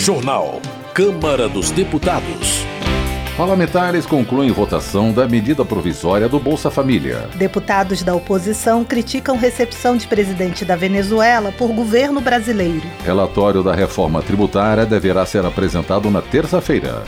Jornal. Câmara dos Deputados. Parlamentares concluem votação da medida provisória do Bolsa Família. Deputados da oposição criticam recepção de presidente da Venezuela por governo brasileiro. Relatório da reforma tributária deverá ser apresentado na terça-feira.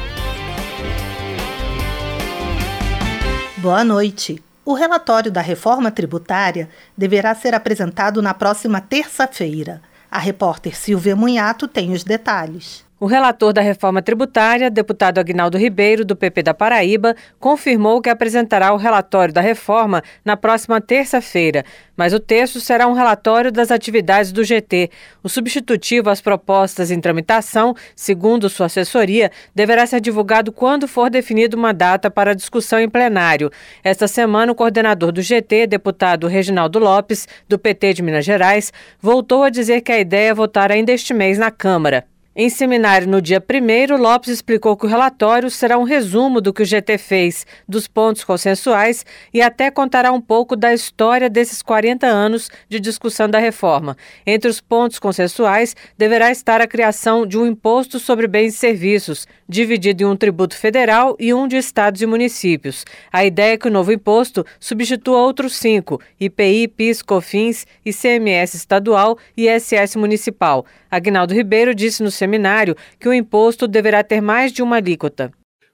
Boa noite. O relatório da reforma tributária deverá ser apresentado na próxima terça-feira. A repórter Silvia Munhato tem os detalhes. O relator da reforma tributária, deputado Agnaldo Ribeiro, do PP da Paraíba, confirmou que apresentará o relatório da reforma na próxima terça-feira, mas o texto será um relatório das atividades do GT. O substitutivo às propostas em tramitação, segundo sua assessoria, deverá ser divulgado quando for definida uma data para discussão em plenário. Esta semana, o coordenador do GT, deputado Reginaldo Lopes, do PT de Minas Gerais, voltou a dizer que a ideia é votar ainda este mês na Câmara. Em seminário no dia 1, Lopes explicou que o relatório será um resumo do que o GT fez, dos pontos consensuais e até contará um pouco da história desses 40 anos de discussão da reforma. Entre os pontos consensuais deverá estar a criação de um imposto sobre bens e serviços, dividido em um tributo federal e um de estados e municípios. A ideia é que o novo imposto substitua outros cinco: IPI, PIS, COFINS, ICMS estadual e ISS municipal. Agnaldo Ribeiro disse no seminário que o imposto deverá ter mais de uma alíquota.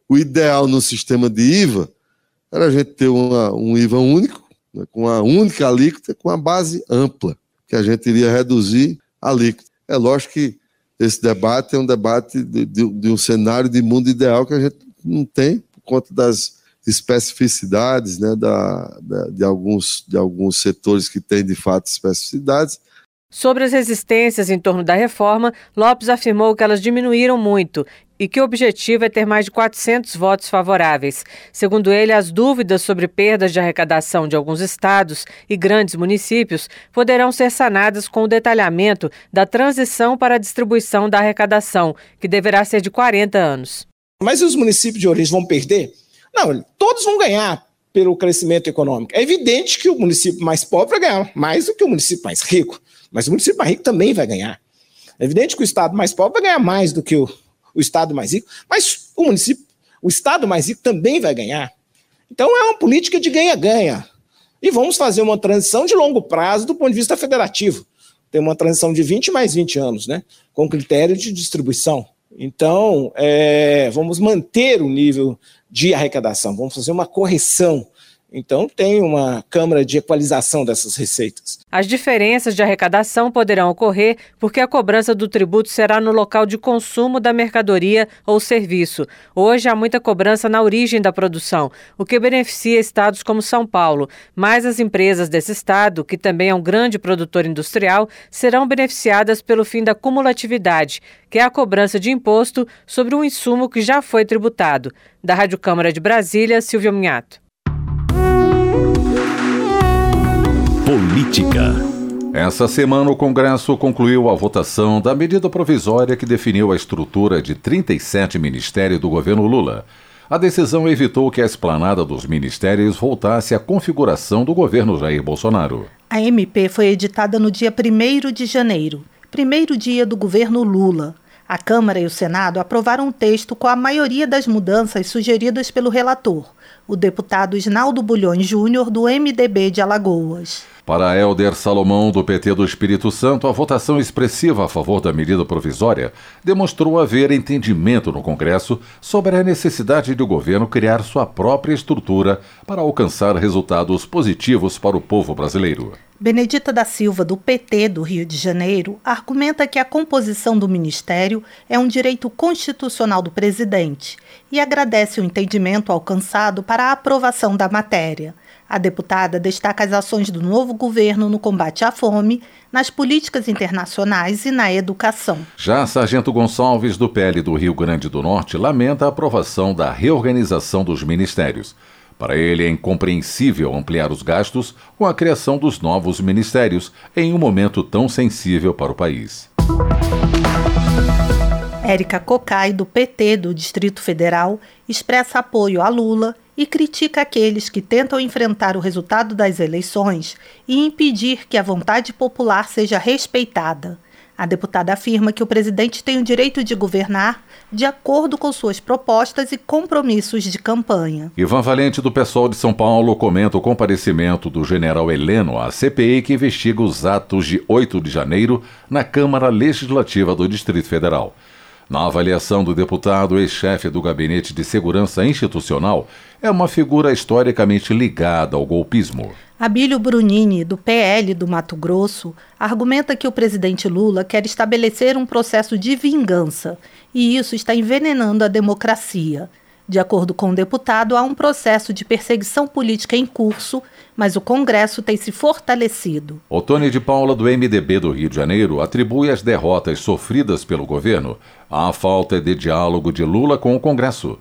O ideal no sistema de IVA era a gente ter uma, um IVA único, né, com uma única alíquota, com a base ampla, que a gente iria reduzir a alíquota. É lógico que esse debate é um debate de, de, de um cenário de mundo ideal que a gente não tem, por conta das especificidades né, da, da, de, alguns, de alguns setores que têm de fato especificidades, Sobre as resistências em torno da reforma, Lopes afirmou que elas diminuíram muito e que o objetivo é ter mais de 400 votos favoráveis. Segundo ele, as dúvidas sobre perdas de arrecadação de alguns estados e grandes municípios poderão ser sanadas com o detalhamento da transição para a distribuição da arrecadação, que deverá ser de 40 anos. Mas os municípios de origem vão perder? Não, todos vão ganhar pelo crescimento econômico. É evidente que o município mais pobre vai ganhar mais do que o município mais rico. Mas o município mais rico também vai ganhar. É evidente que o estado mais pobre vai ganhar mais do que o, o estado mais rico, mas o município, o estado mais rico também vai ganhar. Então é uma política de ganha-ganha. E vamos fazer uma transição de longo prazo do ponto de vista federativo. Tem uma transição de 20 mais 20 anos, né? Com critério de distribuição. Então, é, vamos manter o nível de arrecadação, vamos fazer uma correção então, tem uma câmara de equalização dessas receitas. As diferenças de arrecadação poderão ocorrer porque a cobrança do tributo será no local de consumo da mercadoria ou serviço. Hoje há muita cobrança na origem da produção, o que beneficia estados como São Paulo. Mas as empresas desse estado, que também é um grande produtor industrial, serão beneficiadas pelo fim da cumulatividade, que é a cobrança de imposto sobre um insumo que já foi tributado. Da Rádio Câmara de Brasília, Silvio Minhato. Política. Essa semana, o Congresso concluiu a votação da medida provisória que definiu a estrutura de 37 ministérios do governo Lula. A decisão evitou que a esplanada dos ministérios voltasse à configuração do governo Jair Bolsonaro. A MP foi editada no dia 1 de janeiro, primeiro dia do governo Lula. A Câmara e o Senado aprovaram o texto com a maioria das mudanças sugeridas pelo relator, o deputado Isnaldo Bulhões Júnior, do MDB de Alagoas. Para Helder Salomão, do PT do Espírito Santo, a votação expressiva a favor da medida provisória demonstrou haver entendimento no Congresso sobre a necessidade de o governo criar sua própria estrutura para alcançar resultados positivos para o povo brasileiro. Benedita da Silva, do PT do Rio de Janeiro, argumenta que a composição do ministério é um direito constitucional do presidente e agradece o entendimento alcançado para a aprovação da matéria. A deputada destaca as ações do novo governo no combate à fome, nas políticas internacionais e na educação. Já Sargento Gonçalves, do PL do Rio Grande do Norte, lamenta a aprovação da reorganização dos ministérios. Para ele, é incompreensível ampliar os gastos com a criação dos novos ministérios em um momento tão sensível para o país. Érica Cocai, do PT do Distrito Federal, expressa apoio a Lula e critica aqueles que tentam enfrentar o resultado das eleições e impedir que a vontade popular seja respeitada. A deputada afirma que o presidente tem o direito de governar de acordo com suas propostas e compromissos de campanha. Ivan Valente, do PSOL de São Paulo, comenta o comparecimento do general Heleno à CPI que investiga os atos de 8 de janeiro na Câmara Legislativa do Distrito Federal. Na avaliação do deputado, ex-chefe do Gabinete de Segurança Institucional, é uma figura historicamente ligada ao golpismo. Abílio Brunini, do PL do Mato Grosso, argumenta que o presidente Lula quer estabelecer um processo de vingança e isso está envenenando a democracia. De acordo com o deputado, há um processo de perseguição política em curso, mas o Congresso tem se fortalecido. Otônio de Paula, do MDB do Rio de Janeiro, atribui as derrotas sofridas pelo governo à falta de diálogo de Lula com o Congresso.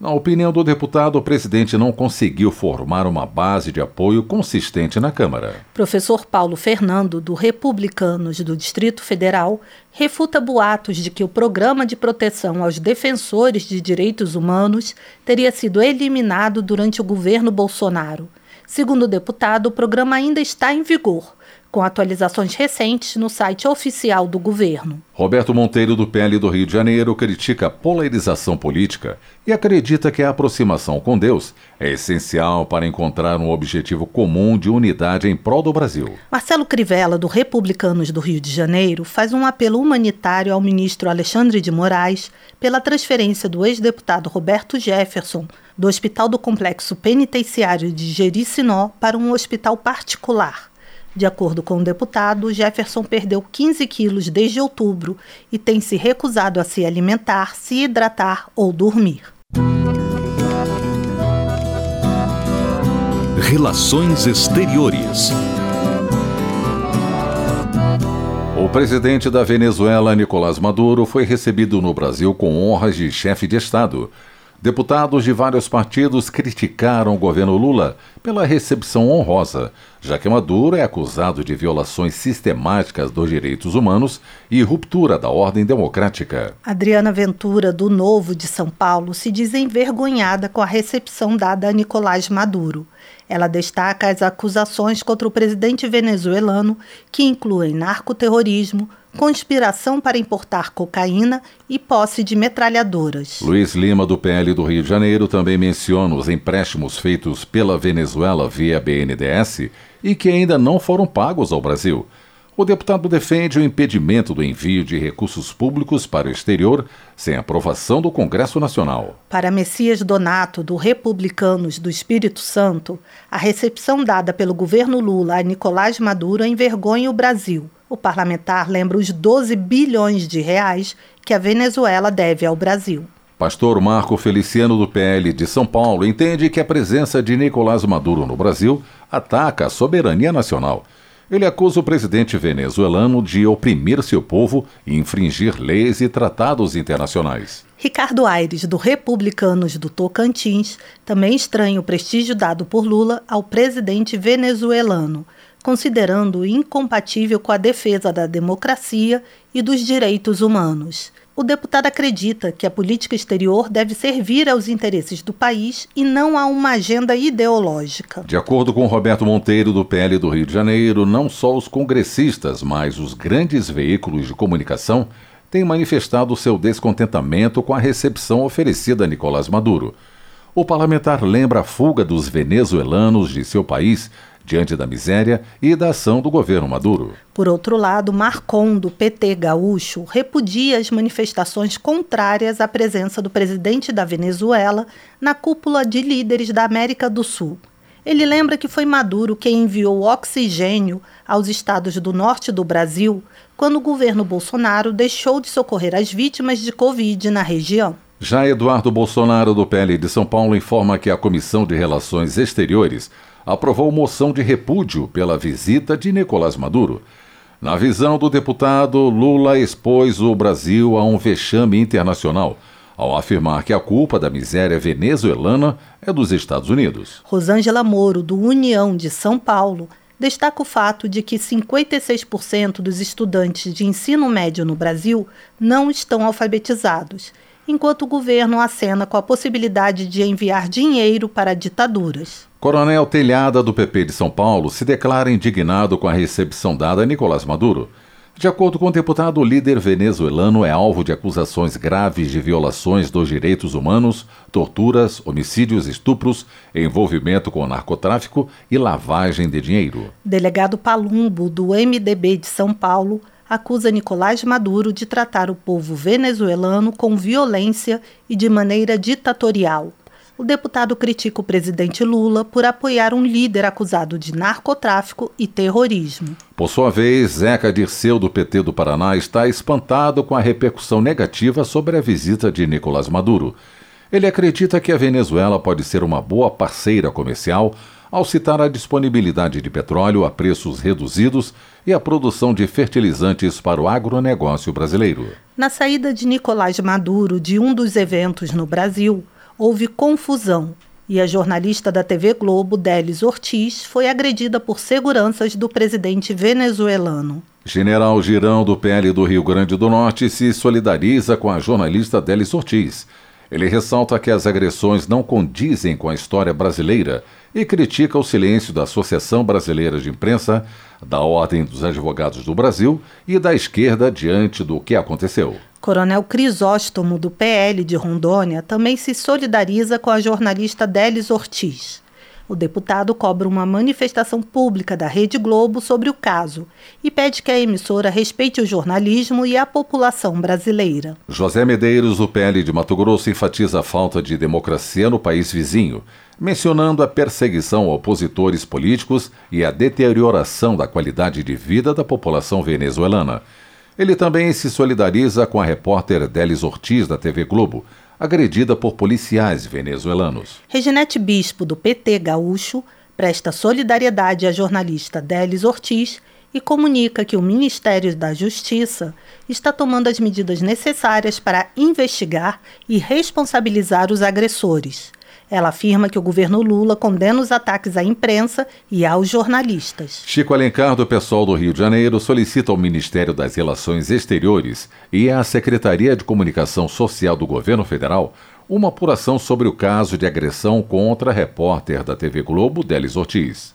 Na opinião do deputado, o presidente não conseguiu formar uma base de apoio consistente na Câmara. Professor Paulo Fernando, do Republicanos do Distrito Federal, refuta boatos de que o programa de proteção aos defensores de direitos humanos teria sido eliminado durante o governo Bolsonaro. Segundo o deputado, o programa ainda está em vigor com atualizações recentes no site oficial do governo. Roberto Monteiro, do PL do Rio de Janeiro, critica a polarização política e acredita que a aproximação com Deus é essencial para encontrar um objetivo comum de unidade em prol do Brasil. Marcelo Crivella, do Republicanos do Rio de Janeiro, faz um apelo humanitário ao ministro Alexandre de Moraes pela transferência do ex-deputado Roberto Jefferson do Hospital do Complexo Penitenciário de Jericinó para um hospital particular. De acordo com o deputado, Jefferson perdeu 15 quilos desde outubro e tem se recusado a se alimentar, se hidratar ou dormir. Relações Exteriores. O presidente da Venezuela, Nicolás Maduro, foi recebido no Brasil com honras de chefe de Estado. Deputados de vários partidos criticaram o governo Lula pela recepção honrosa, já que Maduro é acusado de violações sistemáticas dos direitos humanos e ruptura da ordem democrática. Adriana Ventura, do Novo de São Paulo, se diz envergonhada com a recepção dada a Nicolás Maduro. Ela destaca as acusações contra o presidente venezuelano, que incluem narcoterrorismo, conspiração para importar cocaína e posse de metralhadoras. Luiz Lima, do PL do Rio de Janeiro, também menciona os empréstimos feitos pela Venezuela via BNDES e que ainda não foram pagos ao Brasil. O deputado defende o impedimento do envio de recursos públicos para o exterior sem aprovação do Congresso Nacional. Para Messias Donato, do Republicanos do Espírito Santo, a recepção dada pelo governo Lula a Nicolás Maduro envergonha o Brasil. O parlamentar lembra os 12 bilhões de reais que a Venezuela deve ao Brasil. Pastor Marco Feliciano do PL de São Paulo entende que a presença de Nicolás Maduro no Brasil ataca a soberania nacional ele acusa o presidente venezuelano de oprimir seu povo e infringir leis e tratados internacionais. Ricardo Aires, do Republicanos do Tocantins, também estranha o prestígio dado por Lula ao presidente venezuelano, considerando incompatível com a defesa da democracia e dos direitos humanos o deputado acredita que a política exterior deve servir aos interesses do país e não a uma agenda ideológica. De acordo com Roberto Monteiro, do PL do Rio de Janeiro, não só os congressistas, mas os grandes veículos de comunicação têm manifestado seu descontentamento com a recepção oferecida a Nicolás Maduro. O parlamentar lembra a fuga dos venezuelanos de seu país diante da miséria e da ação do governo Maduro. Por outro lado, Marcon, do PT gaúcho, repudia as manifestações contrárias à presença do presidente da Venezuela na cúpula de líderes da América do Sul. Ele lembra que foi Maduro quem enviou oxigênio aos estados do norte do Brasil quando o governo Bolsonaro deixou de socorrer as vítimas de Covid na região. Já Eduardo Bolsonaro, do PL de São Paulo, informa que a Comissão de Relações Exteriores aprovou moção de repúdio pela visita de Nicolás Maduro. Na visão do deputado, Lula expôs o Brasil a um vexame internacional ao afirmar que a culpa da miséria venezuelana é dos Estados Unidos. Rosângela Moro, do União de São Paulo, destaca o fato de que 56% dos estudantes de ensino médio no Brasil não estão alfabetizados enquanto o governo acena com a possibilidade de enviar dinheiro para ditaduras. Coronel Telhada, do PP de São Paulo, se declara indignado com a recepção dada a Nicolás Maduro. De acordo com o deputado, o líder venezuelano é alvo de acusações graves de violações dos direitos humanos, torturas, homicídios, estupros, envolvimento com narcotráfico e lavagem de dinheiro. Delegado Palumbo, do MDB de São Paulo, acusa Nicolás Maduro de tratar o povo venezuelano com violência e de maneira ditatorial o deputado critica o presidente Lula por apoiar um líder acusado de narcotráfico e terrorismo. Por sua vez, Zeca Dirceu, do PT do Paraná, está espantado com a repercussão negativa sobre a visita de Nicolás Maduro. Ele acredita que a Venezuela pode ser uma boa parceira comercial ao citar a disponibilidade de petróleo a preços reduzidos e a produção de fertilizantes para o agronegócio brasileiro. Na saída de Nicolás Maduro de um dos eventos no Brasil, houve confusão e a jornalista da TV Globo, Délis Ortiz, foi agredida por seguranças do presidente venezuelano. General Girão, do PL do Rio Grande do Norte, se solidariza com a jornalista Délis Ortiz. Ele ressalta que as agressões não condizem com a história brasileira e critica o silêncio da Associação Brasileira de Imprensa, da Ordem dos Advogados do Brasil e da esquerda diante do que aconteceu. Coronel Crisóstomo, do PL de Rondônia, também se solidariza com a jornalista Délis Ortiz. O deputado cobra uma manifestação pública da Rede Globo sobre o caso e pede que a emissora respeite o jornalismo e a população brasileira. José Medeiros, do PL de Mato Grosso, enfatiza a falta de democracia no país vizinho, mencionando a perseguição a opositores políticos e a deterioração da qualidade de vida da população venezuelana. Ele também se solidariza com a repórter Délis Ortiz, da TV Globo, agredida por policiais venezuelanos. Reginete Bispo, do PT Gaúcho, presta solidariedade à jornalista Délis Ortiz e comunica que o Ministério da Justiça está tomando as medidas necessárias para investigar e responsabilizar os agressores. Ela afirma que o governo Lula condena os ataques à imprensa e aos jornalistas. Chico Alencar, do pessoal do Rio de Janeiro, solicita ao Ministério das Relações Exteriores e à Secretaria de Comunicação Social do Governo Federal uma apuração sobre o caso de agressão contra a repórter da TV Globo, Delis Ortiz.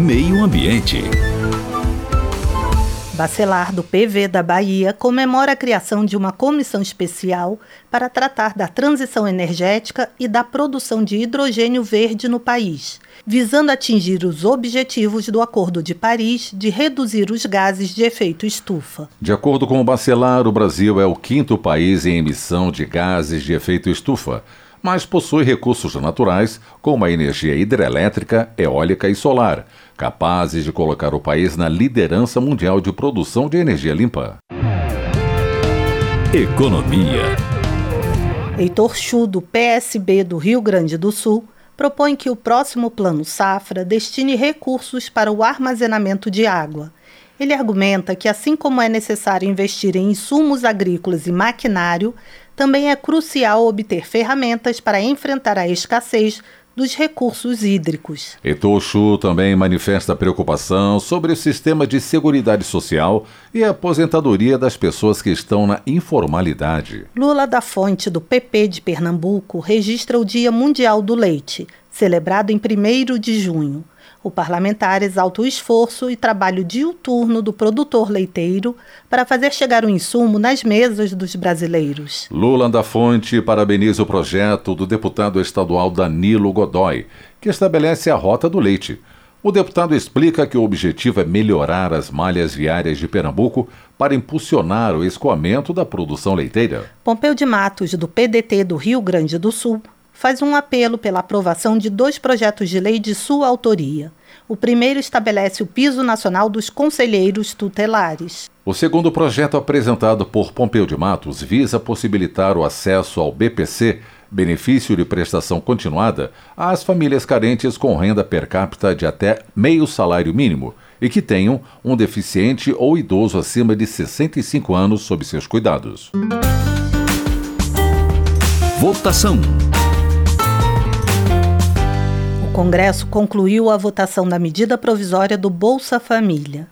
Meio Ambiente. Bacelar do PV da Bahia comemora a criação de uma comissão especial para tratar da transição energética e da produção de hidrogênio verde no país, visando atingir os objetivos do Acordo de Paris de reduzir os gases de efeito estufa. De acordo com o Bacelar, o Brasil é o quinto país em emissão de gases de efeito estufa mas possui recursos naturais como a energia hidrelétrica, eólica e solar, capazes de colocar o país na liderança mundial de produção de energia limpa. Economia. Heitor Chu, do PSB do Rio Grande do Sul, propõe que o próximo Plano Safra destine recursos para o armazenamento de água. Ele argumenta que, assim como é necessário investir em insumos agrícolas e maquinário, também é crucial obter ferramentas para enfrentar a escassez dos recursos hídricos. Etochu também manifesta preocupação sobre o sistema de seguridade social e a aposentadoria das pessoas que estão na informalidade. Lula da Fonte, do PP de Pernambuco, registra o Dia Mundial do Leite, celebrado em 1 de junho. O parlamentar exalta o esforço e trabalho diuturno do produtor leiteiro para fazer chegar o insumo nas mesas dos brasileiros. Lula da Fonte parabeniza o projeto do deputado estadual Danilo Godoy, que estabelece a rota do leite. O deputado explica que o objetivo é melhorar as malhas viárias de Pernambuco para impulsionar o escoamento da produção leiteira. Pompeu de Matos, do PDT do Rio Grande do Sul, faz um apelo pela aprovação de dois projetos de lei de sua autoria. O primeiro estabelece o piso nacional dos conselheiros tutelares. O segundo projeto apresentado por Pompeu de Matos visa possibilitar o acesso ao BPC, benefício de prestação continuada, às famílias carentes com renda per capita de até meio salário mínimo e que tenham um deficiente ou idoso acima de 65 anos sob seus cuidados. Votação. O Congresso concluiu a votação da medida provisória do Bolsa Família.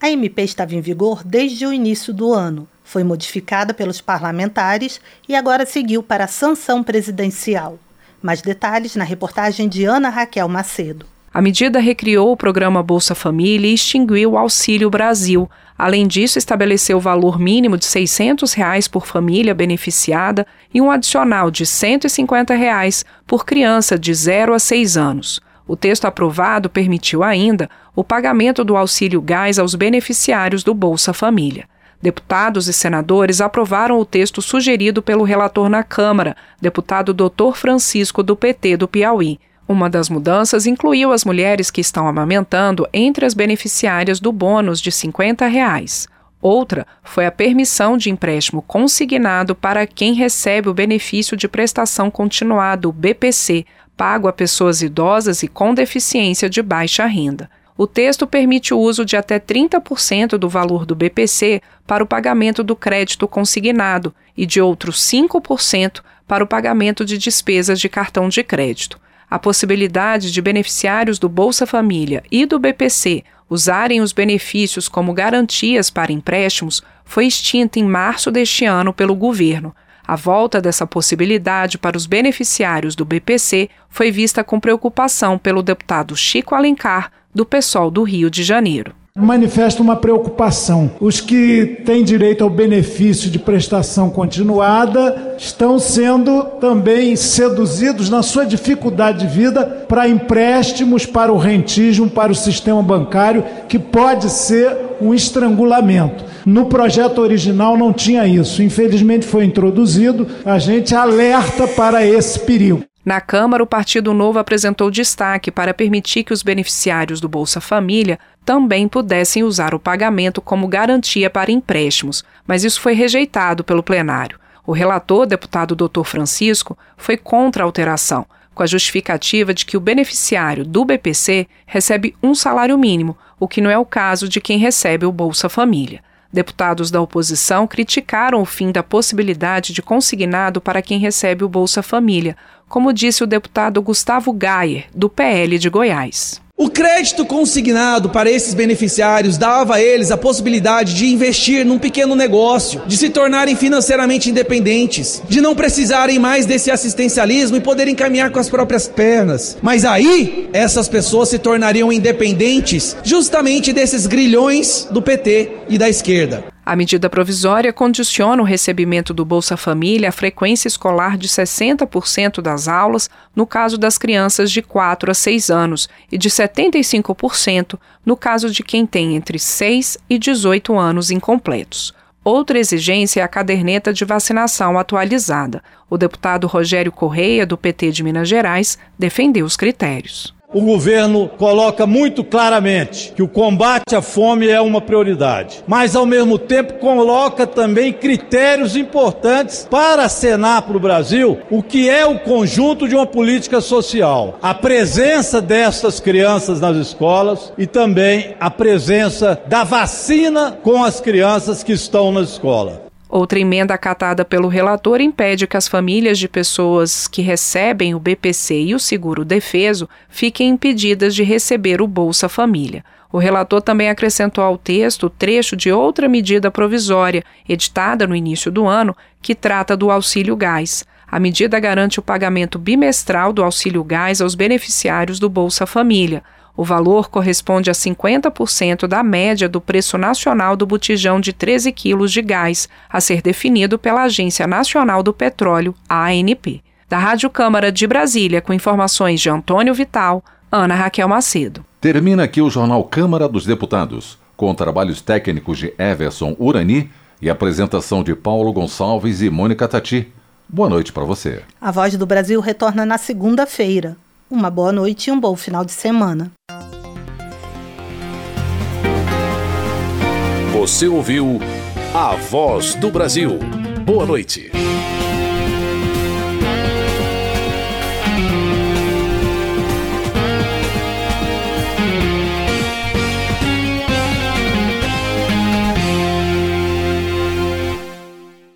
A MP estava em vigor desde o início do ano, foi modificada pelos parlamentares e agora seguiu para a sanção presidencial. Mais detalhes na reportagem de Ana Raquel Macedo. A medida recriou o programa Bolsa Família e extinguiu o Auxílio Brasil. Além disso, estabeleceu o valor mínimo de 600 reais por família beneficiada e um adicional de 150 reais por criança de 0 a 6 anos. O texto aprovado permitiu ainda o pagamento do auxílio gás aos beneficiários do Bolsa Família. Deputados e senadores aprovaram o texto sugerido pelo relator na Câmara, deputado Dr. Francisco do PT do Piauí. Uma das mudanças incluiu as mulheres que estão amamentando entre as beneficiárias do bônus de 50 reais. Outra foi a permissão de empréstimo consignado para quem recebe o benefício de prestação continuada, o BPC, pago a pessoas idosas e com deficiência de baixa renda. O texto permite o uso de até 30% do valor do BPC para o pagamento do crédito consignado e de outros 5% para o pagamento de despesas de cartão de crédito. A possibilidade de beneficiários do Bolsa Família e do BPC usarem os benefícios como garantias para empréstimos foi extinta em março deste ano pelo governo. A volta dessa possibilidade para os beneficiários do BPC foi vista com preocupação pelo deputado Chico Alencar, do PSOL do Rio de Janeiro. Manifesta uma preocupação. Os que têm direito ao benefício de prestação continuada estão sendo também seduzidos na sua dificuldade de vida para empréstimos, para o rentismo, para o sistema bancário, que pode ser um estrangulamento. No projeto original não tinha isso. Infelizmente foi introduzido. A gente alerta para esse perigo. Na Câmara, o Partido Novo apresentou destaque para permitir que os beneficiários do Bolsa Família também pudessem usar o pagamento como garantia para empréstimos, mas isso foi rejeitado pelo plenário. O relator, deputado Dr. Francisco, foi contra a alteração, com a justificativa de que o beneficiário do BPC recebe um salário mínimo, o que não é o caso de quem recebe o Bolsa Família. Deputados da oposição criticaram o fim da possibilidade de consignado para quem recebe o Bolsa Família, como disse o deputado Gustavo Gayer, do PL de Goiás. O crédito consignado para esses beneficiários dava a eles a possibilidade de investir num pequeno negócio, de se tornarem financeiramente independentes, de não precisarem mais desse assistencialismo e poderem caminhar com as próprias pernas. Mas aí, essas pessoas se tornariam independentes justamente desses grilhões do PT e da esquerda. A medida provisória condiciona o recebimento do Bolsa Família à frequência escolar de 60% das aulas no caso das crianças de 4 a 6 anos e de 75% no caso de quem tem entre 6 e 18 anos incompletos. Outra exigência é a caderneta de vacinação atualizada. O deputado Rogério Correia, do PT de Minas Gerais, defendeu os critérios o governo coloca muito claramente que o combate à fome é uma prioridade, mas ao mesmo tempo coloca também critérios importantes para acenar para o Brasil o que é o conjunto de uma política social. A presença dessas crianças nas escolas e também a presença da vacina com as crianças que estão na escola. Outra emenda acatada pelo relator impede que as famílias de pessoas que recebem o BPC e o seguro defeso fiquem impedidas de receber o Bolsa Família. O relator também acrescentou ao texto o trecho de outra medida provisória, editada no início do ano, que trata do auxílio gás. A medida garante o pagamento bimestral do auxílio gás aos beneficiários do Bolsa Família. O valor corresponde a 50% da média do preço nacional do botijão de 13 quilos de gás, a ser definido pela Agência Nacional do Petróleo, ANP. Da Rádio Câmara de Brasília, com informações de Antônio Vital, Ana Raquel Macedo. Termina aqui o Jornal Câmara dos Deputados, com trabalhos técnicos de Everson Urani e apresentação de Paulo Gonçalves e Mônica Tati. Boa noite para você. A Voz do Brasil retorna na segunda-feira. Uma boa noite e um bom final de semana. Você ouviu A Voz do Brasil. Boa noite.